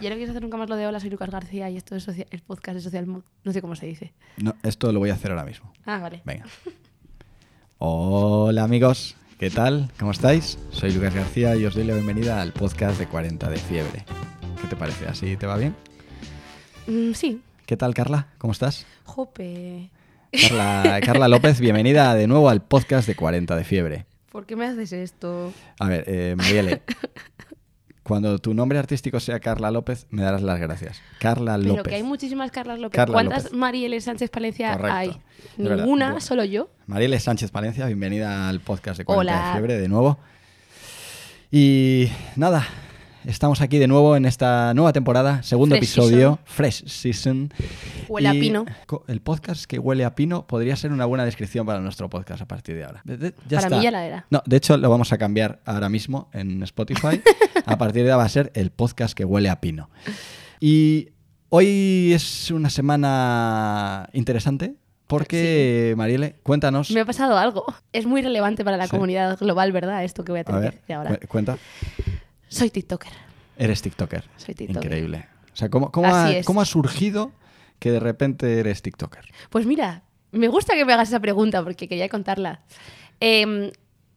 Yo no quiero hacer nunca más lo de hola, soy Lucas García y esto es el podcast de Social Mood. No sé cómo se dice. No, esto lo voy a hacer ahora mismo. Ah, vale. Venga. Hola amigos, ¿qué tal? ¿Cómo estáis? Soy Lucas García y os doy la bienvenida al podcast de 40 de fiebre. ¿Qué te parece? ¿Así te va bien? Mm, sí. ¿Qué tal Carla? ¿Cómo estás? Jope. Carla, Carla López, bienvenida de nuevo al podcast de 40 de fiebre. ¿Por qué me haces esto? A ver, eh, Mariele, cuando tu nombre artístico sea Carla López, me darás las gracias. Carla Pero López. que hay muchísimas Carlas López. Carla ¿Cuántas López. Marieles Sánchez Palencia Correcto. hay? Ninguna, Bueno. solo yo. Mariele Sánchez Palencia, bienvenida al podcast de 40 Hola. de fiebre de nuevo. Y nada, estamos aquí de nuevo en esta nueva temporada, segundo Fresh episodio, Fresh Season. Huele a pino. El podcast que huele a pino podría ser una buena descripción para nuestro podcast a partir de ahora. De- de- ya Para está. mí ya la era. No, de hecho lo vamos a cambiar ahora mismo en Spotify. a partir de ahora va a ser el podcast que huele a pino. Y hoy es una semana interesante porque, Mariele, cuéntanos. Me ha pasado algo. Es muy relevante para la Sí. comunidad global, ¿verdad? Esto que voy a A tener ver, decir ahora. cu- cuenta. Soy TikToker. Eres TikToker. Soy TikToker. Increíble. O sea, ¿cómo, cómo, ha, cómo ha surgido que de repente eres TikToker? Pues mira, me gusta que me hagas esa pregunta porque quería contarla. Em,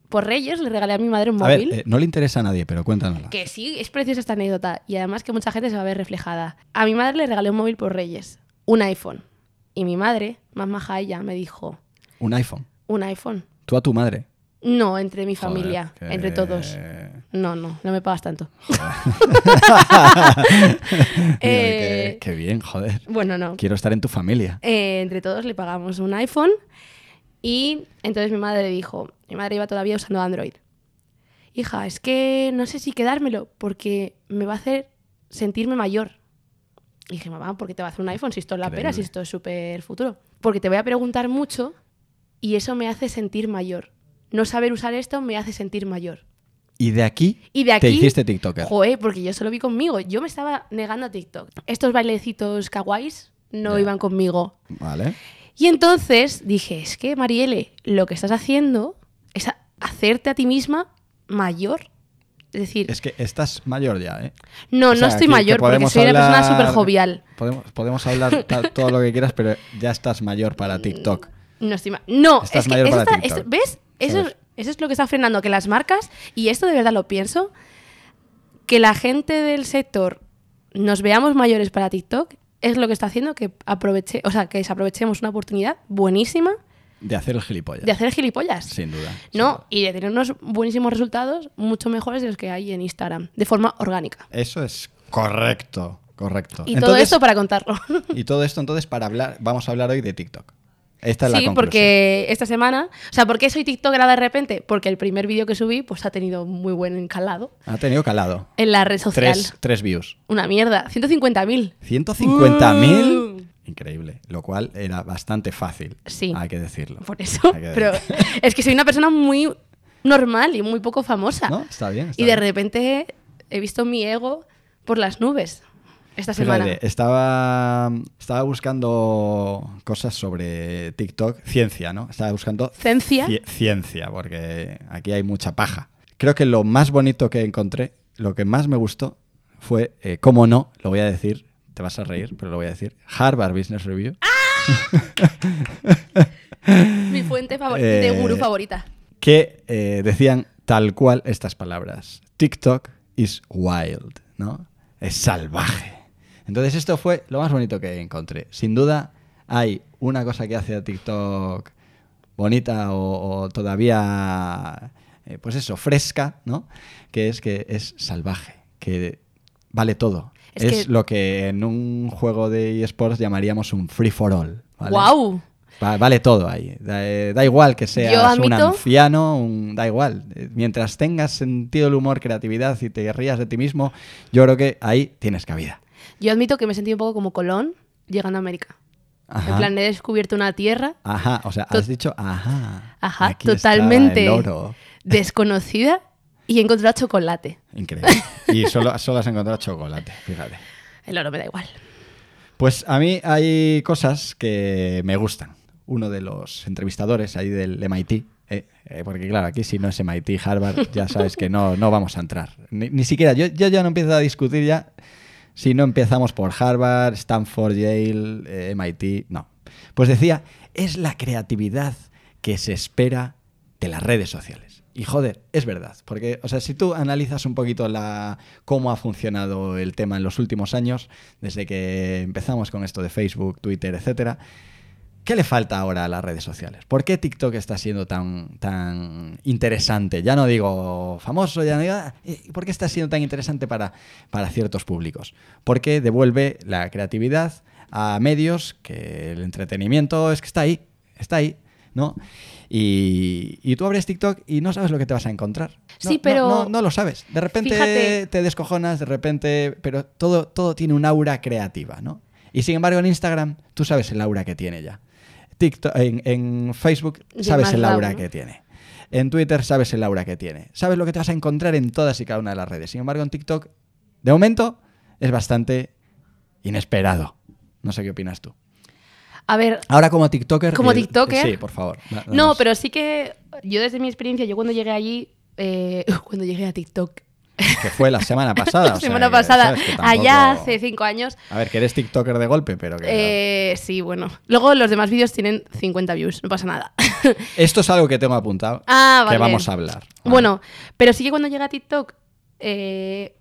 por Reyes le regalé a mi madre un A ver, móvil. eh, no le interesa a nadie, pero cuéntanosla. Que sí, es preciosa esta anécdota y además que mucha gente se va a ver reflejada. A mi madre le regalé un móvil por Reyes, un iPhone. Y mi madre, más maja ella, me dijo, Un iPhone. un iPhone. Tú a tu madre. No, entre mi familia, entre todos. No, no, no me pagas tanto. Mira, Eh, qué, qué bien, joder. Bueno, no. Quiero estar en tu familia. Eh, entre todos le pagamos un iPhone y entonces mi madre dijo, mi madre iba todavía usando Android. Hija, es que no sé si quedármelo porque me va a hacer sentirme mayor. Y dije, mamá, ¿por qué te va a hacer un iPhone si esto es la pera, si esto es súper futuro? Porque te voy a preguntar mucho y eso me hace sentir mayor. No saber usar esto me hace sentir mayor. Y de aquí, Y de aquí... te hiciste TikToker. Joder, porque yo solo vi conmigo. Yo me estaba negando a TikTok. Estos bailecitos kawaiis no iban conmigo. Vale. Y entonces dije, es que Marielle, lo que estás haciendo es a- hacerte a ti misma mayor. Es decir, Es que estás mayor ya, ¿eh? no, O no estoy mayor que porque soy una persona súper jovial. Podemos, podemos hablar todo lo que quieras, pero ya estás mayor para TikTok. No estoy ma- No, Estás es que mayor para está- TikTok. esto- ¿ves? Eso, ¿Sabes? Eso es lo que está frenando que las marcas, y esto de verdad lo pienso, que la gente del sector nos veamos mayores para TikTok es lo que está haciendo que aproveche, o sea, que desaprovechemos una oportunidad buenísima De hacer el gilipollas. de hacer gilipollas. Sin duda. sin No, duda. y de tener unos buenísimos resultados mucho mejores de los que hay en Instagram, de forma orgánica. Eso es correcto, correcto. Y todo esto para contarlo. Y todo esto entonces para hablar, vamos a hablar hoy de TikTok. Esta es la sí, conclusión. porque esta semana, o sea, ¿por qué soy TikToker de repente? Porque el primer vídeo que subí pues ha tenido muy buen encalado Ha tenido calado. en la red social. Tres, tres views. Una mierda, 150.000. 150.000. Mm. Increíble. Lo cual era bastante fácil. Sí. Hay que decirlo. Por eso, pero es que soy una persona muy normal y muy poco famosa. ¿No? Está bien. está y de bien. repente he visto mi ego por las nubes esta semana. Fíjate, estaba, estaba buscando cosas sobre TikTok, ciencia, ¿no? Estaba buscando ¿Ciencia? cie- ciencia, porque aquí hay mucha paja. Creo que lo más bonito que encontré, lo que más me gustó, fue, eh, cómo no, lo voy a decir, te vas a reír, pero lo voy a decir, Harvard Business Review, Mi fuente Eh, de gurú favorita. que eh, decían tal cual estas palabras. TikTok is wild, ¿no? Es salvaje. Entonces esto fue lo más bonito que encontré. Sin duda hay una cosa que hace a TikTok bonita o, o todavía, eh, pues eso, fresca, ¿no? Que es que es salvaje, que vale todo. Es Es, que- lo que en un juego de eSports llamaríamos un free for all. ¿vale? ¡Guau! Va- vale todo ahí. Da, eh, da igual que seas un anciano, un- da igual. Mientras tengas sentido del humor, creatividad y te rías de ti mismo, yo creo que ahí tienes cabida. Yo admito que me sentí un poco como Colón llegando a América. Ajá. En plan, he descubierto una tierra Ajá, o sea, has dicho, ajá. Ajá, aquí totalmente el oro. desconocida y he encontrado chocolate. Increíble. Y solo, solo has encontrado chocolate, fíjate. El oro me da igual. Pues a mí hay cosas que me gustan. Uno de los entrevistadores ahí del MIT, eh, eh, porque claro, aquí si no es MIT, Harvard, ya sabes que no, no vamos a entrar. Ni, ni siquiera, yo, yo ya no empiezo a discutir ya si no empezamos por Harvard, Stanford, Yale, eh, MIT, no. Pues decía, es la creatividad que se espera de las redes sociales. Y joder, es verdad, porque, o sea, si tú analizas un poquito la, cómo ha funcionado el tema en los últimos años, desde que empezamos con esto de Facebook, Twitter, etcétera, ¿Qué le falta ahora a las redes sociales? ¿Por qué TikTok está siendo tan, tan interesante? Ya no digo famoso, ya no digo... eh, ¿Por qué está siendo tan interesante para, para ciertos públicos? Porque devuelve la creatividad a medios que el entretenimiento es que está ahí, está ahí, ¿no? Y, y tú abres TikTok y no sabes lo que te vas a encontrar. No, Sí, no, pero- No, no lo sabes. De repente Fíjate. te descojonas, de repente... Pero todo, todo tiene un aura creativa, ¿no? Y sin embargo en Instagram tú sabes el aura que tiene ya. TikTok, en, en Facebook sabes el aura que tiene. En Twitter sabes el aura que tiene. Sabes lo que te vas a encontrar en todas y cada una de las redes. Sin embargo, en TikTok, de momento, es bastante inesperado. No sé qué opinas tú. A ver, Ahora como TikToker... Como eh, TikToker. Sí, por favor. no, pero sí que yo desde mi experiencia, yo cuando llegué allí, eh, cuando llegué a TikTok, Que fue la semana pasada. la o sea, semana que, pasada. Que tampoco- allá hace cinco años, A ver, que eres TikToker de golpe, pero que... eh, sí, bueno. Luego los demás vídeos tienen 50 views, no pasa nada. Esto es algo que tengo apuntado. Ah, Que vale. vamos a hablar. ¿vale? Bueno, pero sí que cuando llegué a TikTok eh,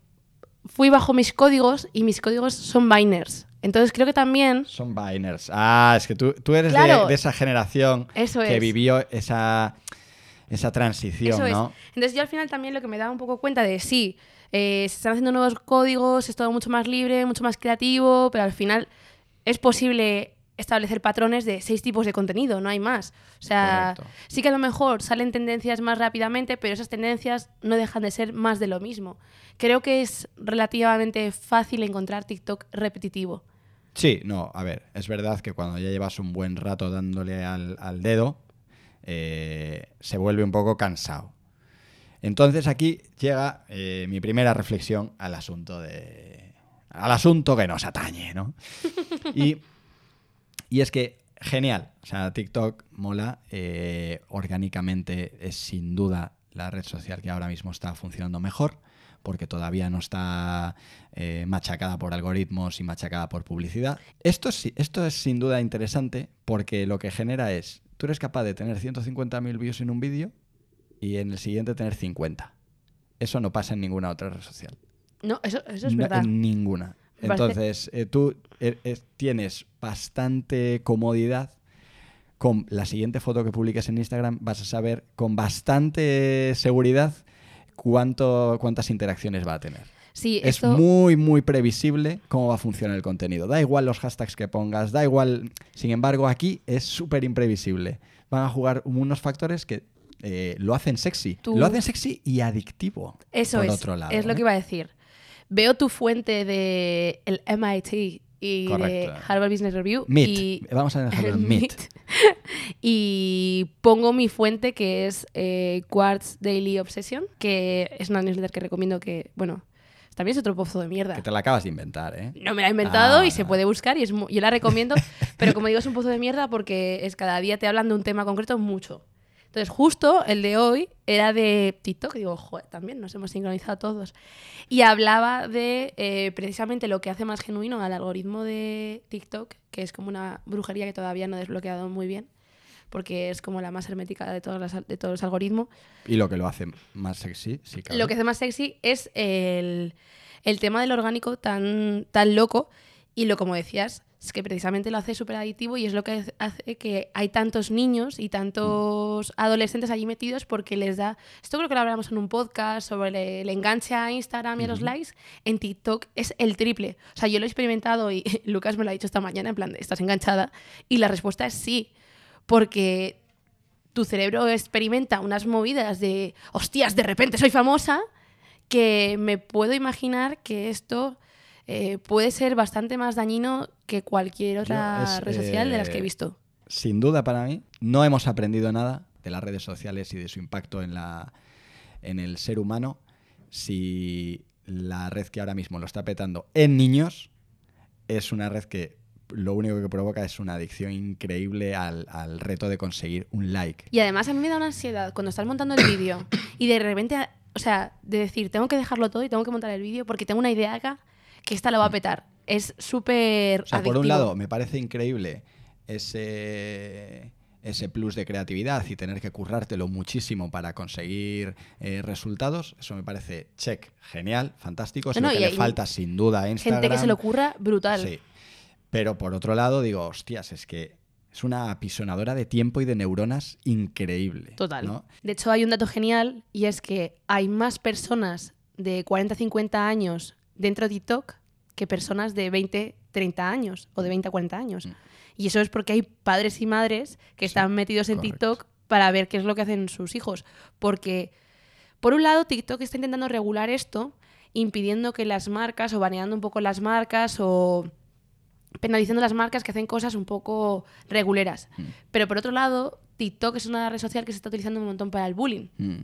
fui bajo mis códigos y mis códigos son Biners. Entonces creo que también Son Biners. Ah, es que tú, tú eres de- esa generación Eso que es. vivió esa, esa transición, Eso es. ¿no? Entonces yo al final también lo que me daba un poco cuenta de sí, eh, se están haciendo nuevos códigos, es todo mucho más libre, mucho más creativo, pero al final es posible establecer patrones de seis tipos de contenido, no hay más. O sea, Correcto. sí que a lo mejor salen tendencias más rápidamente, pero esas tendencias no dejan de ser más de lo mismo. Creo que es relativamente fácil encontrar TikTok repetitivo. Sí, no, a ver, es verdad que cuando ya llevas un buen rato dándole al, al dedo, eh, se vuelve un poco cansado. Entonces aquí llega eh, mi primera reflexión al asunto de. al asunto que nos atañe, ¿no? Y, y es que, genial. O sea, TikTok mola. eh, orgánicamente es sin duda la red social que ahora mismo está funcionando mejor. Porque todavía no está eh, machacada por algoritmos y machacada por publicidad. Esto, es, esto es sin duda interesante porque lo que genera es, tú eres capaz de tener 150.000 views en un vídeo y en el siguiente tener 50. Eso no pasa en ninguna otra red social. No, eso, eso es No, verdad. en ninguna. Entonces, eh, tú eh, eh, tienes bastante comodidad. Con la siguiente foto que publiques en Instagram vas a saber con bastante seguridad cuánto, cuántas interacciones va a tener. Sí, Es esto... muy, muy previsible cómo va a funcionar el contenido. Da igual los hashtags que pongas, da igual. Sin embargo, aquí es súper imprevisible. Van a jugar unos factores que eh, lo hacen sexy. Tú- Lo hacen sexy y adictivo. Eso por es, otro lado, es lo ¿eh? que iba a decir. Veo tu fuente de el MIT y de. Harvard Business Review Meet. y Vamos a dejarlo en Meet. Meet. y pongo mi fuente que es eh, Quartz Daily Obsession, que es una newsletter que recomiendo que, bueno, también es otro pozo de mierda. Que te la acabas de inventar, ¿eh? No me la he inventado Ah. y se puede buscar y es yo la recomiendo, pero como digo es un pozo de mierda porque es cada día te hablan de un tema concreto mucho. Entonces justo el de hoy era de TikTok, digo, joder, también nos hemos sincronizado todos. Y hablaba de eh, precisamente lo que hace más genuino al algoritmo de TikTok, que es como una brujería que todavía no he desbloqueado muy bien, porque es como la más hermética de todos los, de todos los algoritmos. Y lo que lo hace más sexy, sí, claro. Lo que hace más sexy es el, el tema del orgánico tan, tan loco y lo como decías, es que precisamente lo hace súper adictivo y es lo que hace que hay tantos niños y tantos adolescentes allí metidos porque les da, esto creo que lo hablamos en un podcast sobre el, el enganche a Instagram y a los likes, en TikTok es el triple. O sea, yo lo he experimentado y Lucas me lo ha dicho esta mañana en plan, de, ¿estás enganchada? Y la respuesta es sí, porque tu cerebro experimenta unas movidas de, hostias, de repente soy famosa, que me puedo imaginar que esto eh, puede ser bastante más dañino que cualquier otra Yo es, red social de las que he eh, visto. Sin duda para mí, no hemos aprendido nada de las redes sociales y de su impacto en, la, en el ser humano si la red que ahora mismo lo está petando en niños es una red que lo único que provoca es una adicción increíble al, al reto de conseguir un like. Y además a mí me da una ansiedad cuando estás montando el vídeo y de repente, o sea, de decir, tengo que dejarlo todo y tengo que montar el vídeo porque tengo una idea acá que esta lo va a petar. Es súper O sea, por un lado, me parece increíble ese, ese plus de creatividad y tener que currártelo muchísimo para conseguir eh, resultados. Eso me parece check, genial, fantástico. Es No, lo que le falta sin duda a Instagram. Gente que se lo ocurra brutal. Sí. Pero por otro lado, digo, hostias, es que es una apisonadora de tiempo y de neuronas increíble. Total. ¿no? De hecho, hay un dato genial y es que hay más personas de 40-50 años dentro de TikTok que personas de 20-30 años o de 20 a 40 años. Mm. Y eso es porque hay padres y madres que Sí, están metidos en correcto. TikTok para ver qué es lo que hacen sus hijos. Porque, por un lado, TikTok está intentando regular esto, impidiendo que las marcas o baneando un poco las marcas o penalizando las marcas que hacen cosas un poco reguleras. Mm. Pero por otro lado, TikTok es una red social que se está utilizando un montón para el bullying. Mm.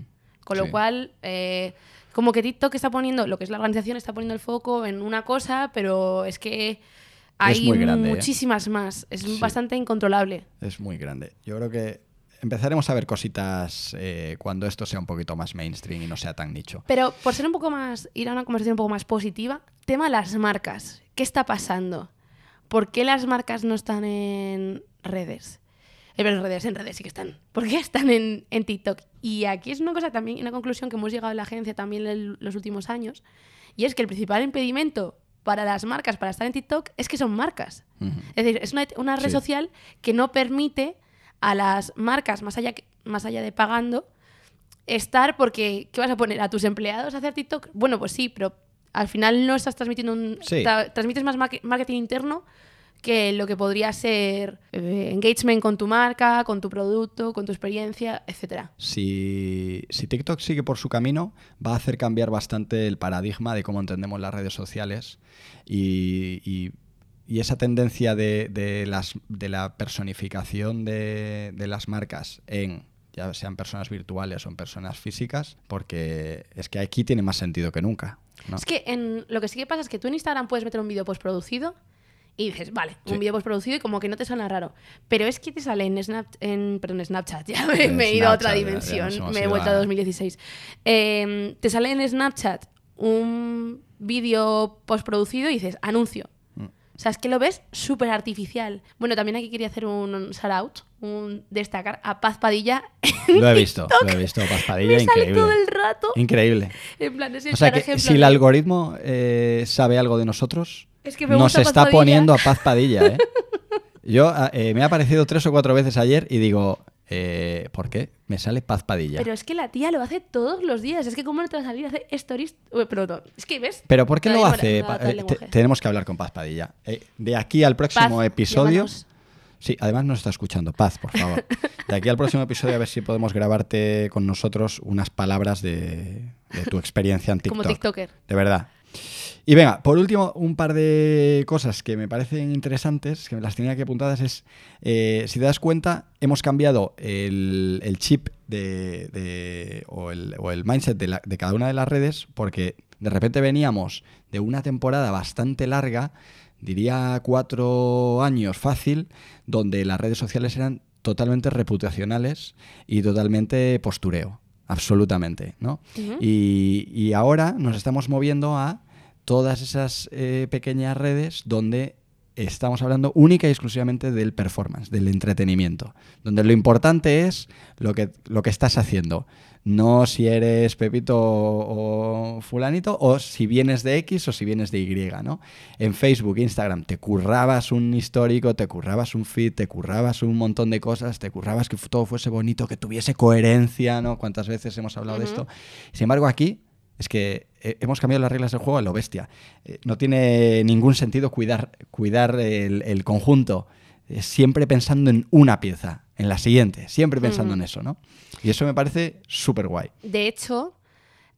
Con lo Sí. cual, eh, como que TikTok está poniendo, lo que es la organización, está poniendo el foco en una cosa, pero es que hay ¿eh? muchísimas más. Es Sí. bastante incontrolable. Es muy grande. Yo creo que empezaremos a ver cositas eh, cuando esto sea un poquito más mainstream y no sea tan nicho. Pero por ser un poco más, ir a una conversación un poco más positiva, tema las marcas. ¿Qué está pasando? ¿Por qué las marcas no están en redes? Eh, en redes, en redes sí que están. ¿Por qué están en, en TikTok? Y aquí es una cosa también, una conclusión que hemos llegado en la agencia también en los últimos años, y es que el principal impedimento para las marcas para estar en TikTok es que son marcas. Es decir, es una, una red Sí. social que no permite a las marcas, más allá, que- más allá de pagando, estar porque, ¿qué vas a poner? ¿A tus empleados a hacer TikTok? Bueno, pues sí, pero al final no estás transmitiendo un... Sí. tra- transmites más marketing interno que lo que podría ser eh, engagement con tu marca, con tu producto, con tu experiencia, etcétera. Si, si TikTok sigue por su camino, va a hacer cambiar bastante el paradigma de cómo entendemos las redes sociales y, y- y esa tendencia de, de las, de la personificación de, de las marcas en ya sean personas virtuales o en personas físicas, porque es que aquí tiene más sentido que nunca. ¿No? Es que en, lo que sí que pasa es que tú en Instagram puedes meter un vídeo postproducido y dices, vale, Sí. un vídeo postproducido y como que no te suena raro. Pero es que te sale en, Snap, en, perdón, Snapchat, ya me, he ido a otra Snapchat, ya- ya dimensión, me he vuelto a a- 2016. Eh, te sale en Snapchat un vídeo postproducido y dices, anuncio. O sea, es que lo ves súper artificial. Bueno, también aquí quería hacer un shout out, un destacar a Paz Padilla. Lo he visto, lo he visto, Paspadilla, me sale increíble. todo el rato. Increíble. En plan, es el O sea que ejemplo si el algoritmo eh, sabe algo de nosotros, Es que me nos Paz está Padilla. poniendo a Paz Padilla, ¿eh? Yo eh, me ha aparecido tres o cuatro veces ayer y digo, eh, ¿por qué? Me sale Paz Padilla. Pero es que la tía lo hace todos los días. Es que cómo no te va a salir a hacer stories. Pero no. Es que ves. Pero ¿por qué lo hace? Pa- eh, te- tenemos que hablar con Paz Padilla. Eh, de aquí al próximo Paz, episodio... llámanos. Sí, además nos está escuchando. Paz, por favor. De aquí al próximo episodio a ver si podemos grabarte con nosotros unas palabras de, de tu experiencia en TikTok. Como TikToker. De verdad. Y venga, por último, un par de cosas que me parecen interesantes, que me las tenía que apuntadas, es, eh, si te das cuenta, hemos cambiado el, el chip de, de- o, el, o el mindset de, la- de cada una de las redes, porque de repente veníamos de una temporada bastante larga, diría cuatro años fácil, donde las redes sociales eran totalmente reputacionales y totalmente postureo, absolutamente, ¿no? Y ahora nos estamos moviendo a todas esas eh, pequeñas redes donde estamos hablando única y exclusivamente del performance, del entretenimiento, donde lo importante es lo que, lo que estás haciendo, no si eres Pepito o, fulanito o si vienes de X o si vienes de Y, ¿no? En Facebook, Instagram, te currabas un histórico, te currabas un feed, te currabas un montón de cosas, te currabas que todo fuese bonito, que tuviese coherencia, ¿no? ¿Cuántas veces hemos hablado de esto? Sin embargo, aquí es que hemos cambiado las reglas del juego a lo bestia. Eh, no tiene ningún sentido cuidar, cuidar el, el conjunto, eh, siempre pensando en una pieza, en la siguiente, siempre pensando en eso, ¿no? Y eso me parece súper guay. De hecho,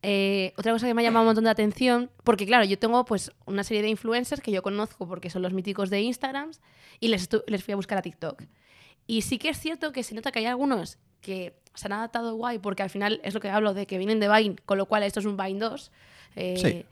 eh, otra cosa que me ha llamado un montón de atención, porque claro, yo tengo pues una serie de influencers que yo conozco porque son los míticos de Instagram y les, les fui a buscar a TikTok. Y sí que es cierto que se nota que hay algunos que se han adaptado guay porque al final es lo que hablo de que vienen de Vine, con lo cual esto es un Vine 2. eh, Sí.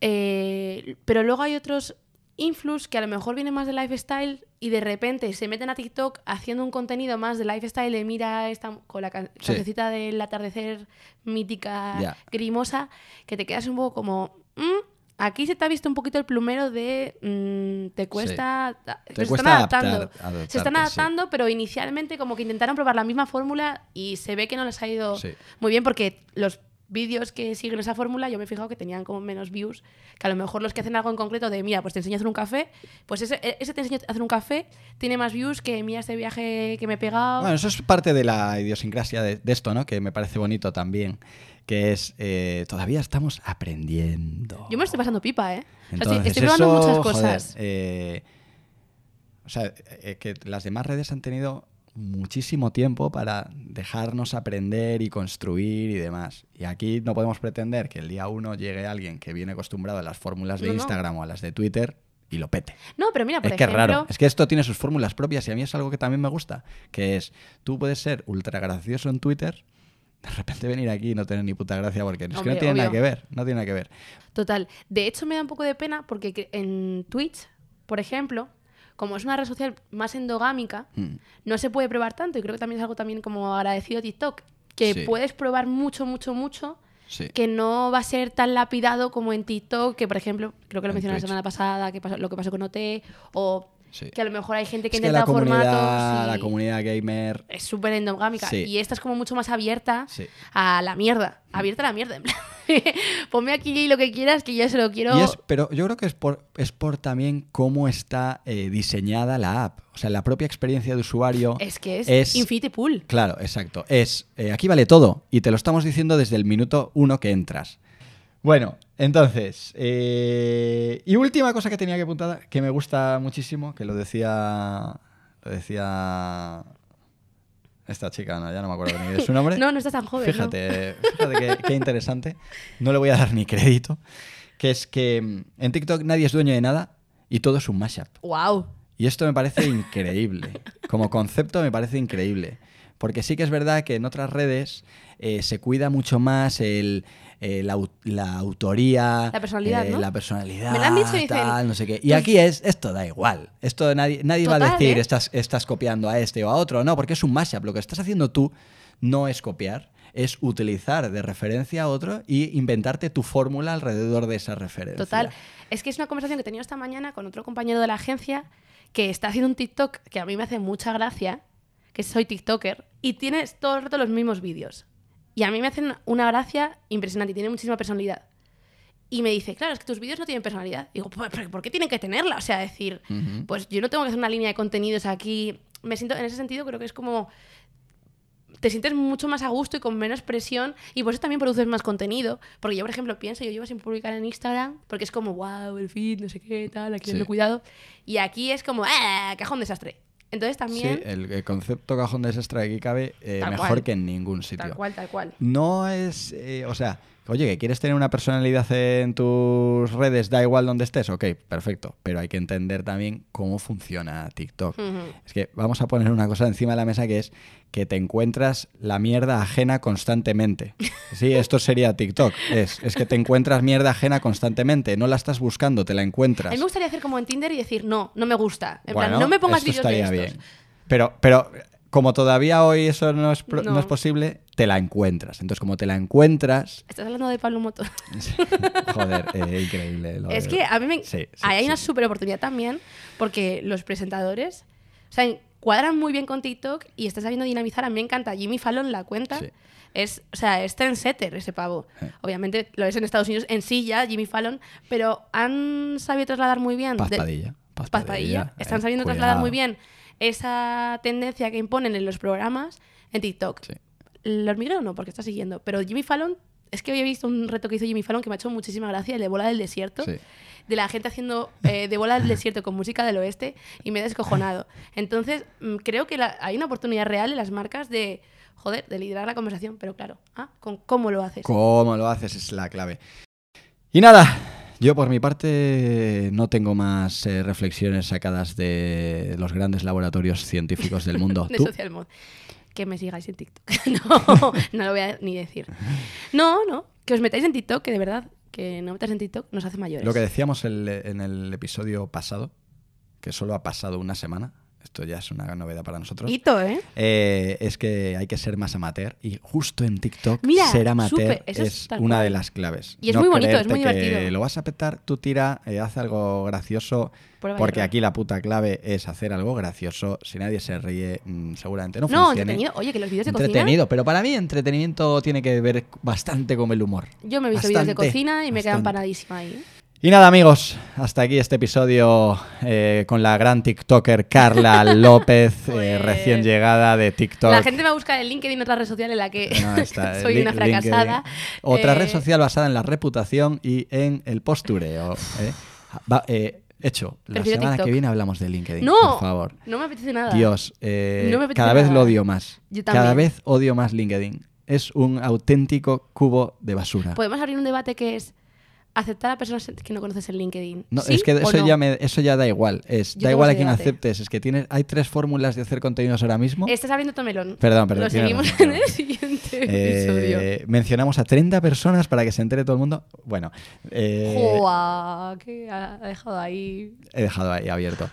eh, pero luego hay otros influx que a lo mejor vienen más de lifestyle y de repente se meten a TikTok haciendo un contenido más de lifestyle de mira esta con la can- Sí. cancioncita del atardecer mítica grimosa que te quedas un poco como "Mm", Aquí se te ha visto un poquito el plumero de mm, te cuesta. Te se cuesta están adaptando. adaptar- se están sí. adaptando, pero inicialmente como que intentaron probar la misma fórmula y se ve que no les ha ido Sí. muy bien porque los vídeos que siguen esa fórmula yo me he fijado que tenían como menos views que a lo mejor los que hacen algo en concreto de mira pues te enseño a hacer un café pues ese, ese te enseño a hacer un café tiene más views que mira este viaje que me he pegado Bueno, eso es parte de la idiosincrasia de, de esto, ¿no? Que me parece bonito también. Que es, eh, todavía estamos aprendiendo. yo me lo estoy pasando pipa eh O sea, estoy probando eso, muchas joder, cosas eh, o sea, eh, que las demás redes han tenido muchísimo tiempo para dejarnos aprender y construir y demás. Y aquí no podemos pretender que el día uno llegue alguien que viene acostumbrado a las fórmulas de No, no. Instagram o a las de Twitter y lo pete. no pero mira por Es que es raro. Es que esto tiene sus fórmulas propias y a mí es algo que también me gusta. Que es, tú puedes ser ultra gracioso en Twitter, de repente venir aquí y no tener ni puta gracia porque es que Hombre, no tiene nada que ver. No tiene nada que ver. Total. De hecho, me da un poco de pena porque que- en Twitch, por ejemplo, como es una red social más endogámica, Mm. no se puede probar tanto. Y creo que también es algo también como agradecido a TikTok. Que Sí. puedes probar mucho, mucho, mucho. Sí. Que no va a ser tan lapidado como en TikTok, que por ejemplo, creo que lo En mencioné la semana pasada, que pasó, lo que pasó con OT, o Sí. que a lo mejor hay gente que Es ha que la formatos. la y comunidad gamer. Es súper endogámica. Sí. Y esta es como mucho más abierta Sí. a la mierda. Abierta a la mierda. Ponme aquí lo que quieras, que yo se lo quiero. Y es, pero yo creo que es por, es por también cómo está eh, diseñada la app. O sea, la propia experiencia de usuario. Es que es, es- Infinity Pool. Claro, exacto. Es eh, aquí vale todo. Y te lo estamos diciendo desde el minuto uno que entras. Bueno, entonces. eh, y última cosa que tenía que apuntar, que me gusta muchísimo, que lo decía. Lo decía. Esta chica, no, ya no me acuerdo ni de su nombre. No, no estás tan joven. ¿no? Fíjate, fíjate qué, qué interesante. No le voy a dar ni crédito. Que es que mm, en TikTok nadie es dueño de nada y todo es un mashup. Wow. Y esto me parece increíble. Como concepto me parece increíble. Porque sí que es verdad que en otras redes eh, se cuida mucho más el, eh, la, la autoría, La personalidad, eh, ¿no? la personalidad, Me lo han dicho y dicen, no sé qué. Y "Tú- aquí es, esto da igual. Esto nadie, nadie va a decir ¿eh? estás, estás copiando a este o a otro. No, porque es un mashup. Lo que estás haciendo tú no es copiar, es utilizar de referencia a otro y inventarte tu fórmula alrededor de esa referencia. Total. Es que es una conversación que he tenido esta mañana con otro compañero de la agencia que está haciendo un TikTok que a mí me hace mucha gracia, que soy TikToker, y tienes todo el rato los mismos vídeos. Y a mí me hacen una gracia impresionante y tiene muchísima personalidad. Y me dice, claro, es que tus vídeos no tienen personalidad. Digo, "¿Por- por ¿por qué tienen que tenerla? O sea, decir, Ujú. pues yo no tengo que hacer una línea de contenidos aquí. Me siento, en ese sentido, creo que es como te sientes mucho más a gusto y con menos presión y por eso también produces más contenido. Porque yo, por ejemplo, pienso, yo llevo sin publicar en Instagram porque es como, wow, el feed, no sé qué, tal, aquí Sí. sí. cuidado. Y aquí es como, ¡ah! Cajón desastre. Entonces también, Sí, el, el concepto cajón de desastre aquí cabe eh, mejor cual. que en ningún sitio. tal cual, tal cual. No es, eh, o sea, oye, que quieres tener una personalidad en tus redes, da igual donde estés, ok, perfecto, pero hay que entender también cómo funciona TikTok. Es que vamos a poner una cosa encima de la mesa que es que te encuentras la mierda ajena constantemente. Sí, esto sería TikTok. Es, es que te encuentras mierda ajena constantemente. No la estás buscando, te la A encuentras. mí me gustaría hacer como en Tinder y decir, no, no me gusta. En Bueno, plan, no me pongas vídeos de estos. bien. Pero, pero como todavía hoy eso no es, pro- no. No. es posible, te la encuentras. Entonces, como te la encuentras... ¿Estás hablando de Pablo Moto? Joder, eh, increíble. lo Es de- que a mí me... Sí, sí, ahí hay sí. una super oportunidad también porque los presentadores, o sea, cuadran muy bien con TikTok y está sabiendo dinamizar. A mí me encanta Jimmy Fallon, la cuenta. Sí. Es, o sea, es trendsetter ese pavo. Eh. Obviamente lo es en Estados Unidos, en sí ya, Jimmy Fallon, pero han sabido trasladar muy bien... Paz de- Padilla. Paz Paz Padilla, Padilla. Están eh, sabiendo trasladar muy bien esa tendencia que imponen en los programas en TikTok. Sí. El hormiguero no, porque está siguiendo. Pero Jimmy Fallon, es que hoy he visto un reto que hizo Jimmy Fallon que me ha hecho muchísima gracia, el de bola del desierto. Sí. De la gente haciendo eh, de bola del desierto con música del oeste y me he descojonado. Entonces, mm, creo que la- hay una oportunidad real en las marcas de, joder, de liderar la conversación, pero claro, ah, con cómo lo haces. ¿Cómo lo haces? Es la clave. Y nada, yo por mi parte no tengo más eh, reflexiones sacadas de los grandes laboratorios científicos del mundo. de ¿Tú? Social Mod. Que me sigáis en TikTok. no, no lo voy a ni decir. No, no, que os metáis en TikTok, que de verdad, que no metáis en TikTok nos hace mayores. Lo que decíamos el- en el episodio pasado, que solo ha pasado una semana, esto ya es una novedad para nosotros, Hito, ¿eh? eh, es que hay que ser más amateur y justo en TikTok Mira, ser amateur es una cual. de las claves. Y es muy bonito, es muy que divertido. Lo vas a petar, tú tira, eh, haz algo gracioso, Prueba porque aquí la puta clave es hacer algo gracioso. Si nadie se ríe, mm, seguramente no, No, funcione. entretenido. Oye, que los vídeos de cocina. Entretenido, pero para mí entretenimiento tiene que ver bastante con el humor. Yo me he visto vídeos de cocina y me quedan bastante. empanadísima ahí. ¿Eh? Y nada, amigos, hasta aquí este episodio eh, con la gran TikToker Carla López, eh, Pues- recién llegada de TikTok. La gente va a buscar en LinkedIn otra red social en la que No, está, soy una fracasada. LinkedIn. Otra Eh, red social basada en la reputación y en el postureo. ¿eh? Va- eh, hecho, la Prefiero semana TikTok. que viene hablamos de LinkedIn. No, por favor. no me apetece nada. Dios, eh, No me apetece cada vez lo odio más. Yo Cada también. vez odio más LinkedIn. Es un auténtico cubo de basura. Podemos abrir un debate que es aceptar a personas que no conoces en LinkedIn. No, ¿Sí es que eso, no? ya me- eso ya da igual. Es, Yo da igual a debate. aceptes. Es que tienes, hay tres fórmulas de hacer contenidos ahora mismo. Estás abriendo tu melón. Perdón, perdón, Lo seguimos razón, en el siguiente Eh, episodio. mencionamos a 30 personas para que se entere todo el mundo. Bueno, eh, Joa, que ha dejado ahí. he dejado ahí abierto.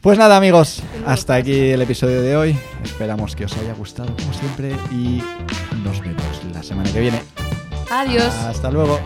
Pues nada, amigos, hasta aquí el episodio de hoy. Esperamos que os haya gustado como siempre y nos vemos la semana que viene. Adiós. Hasta luego.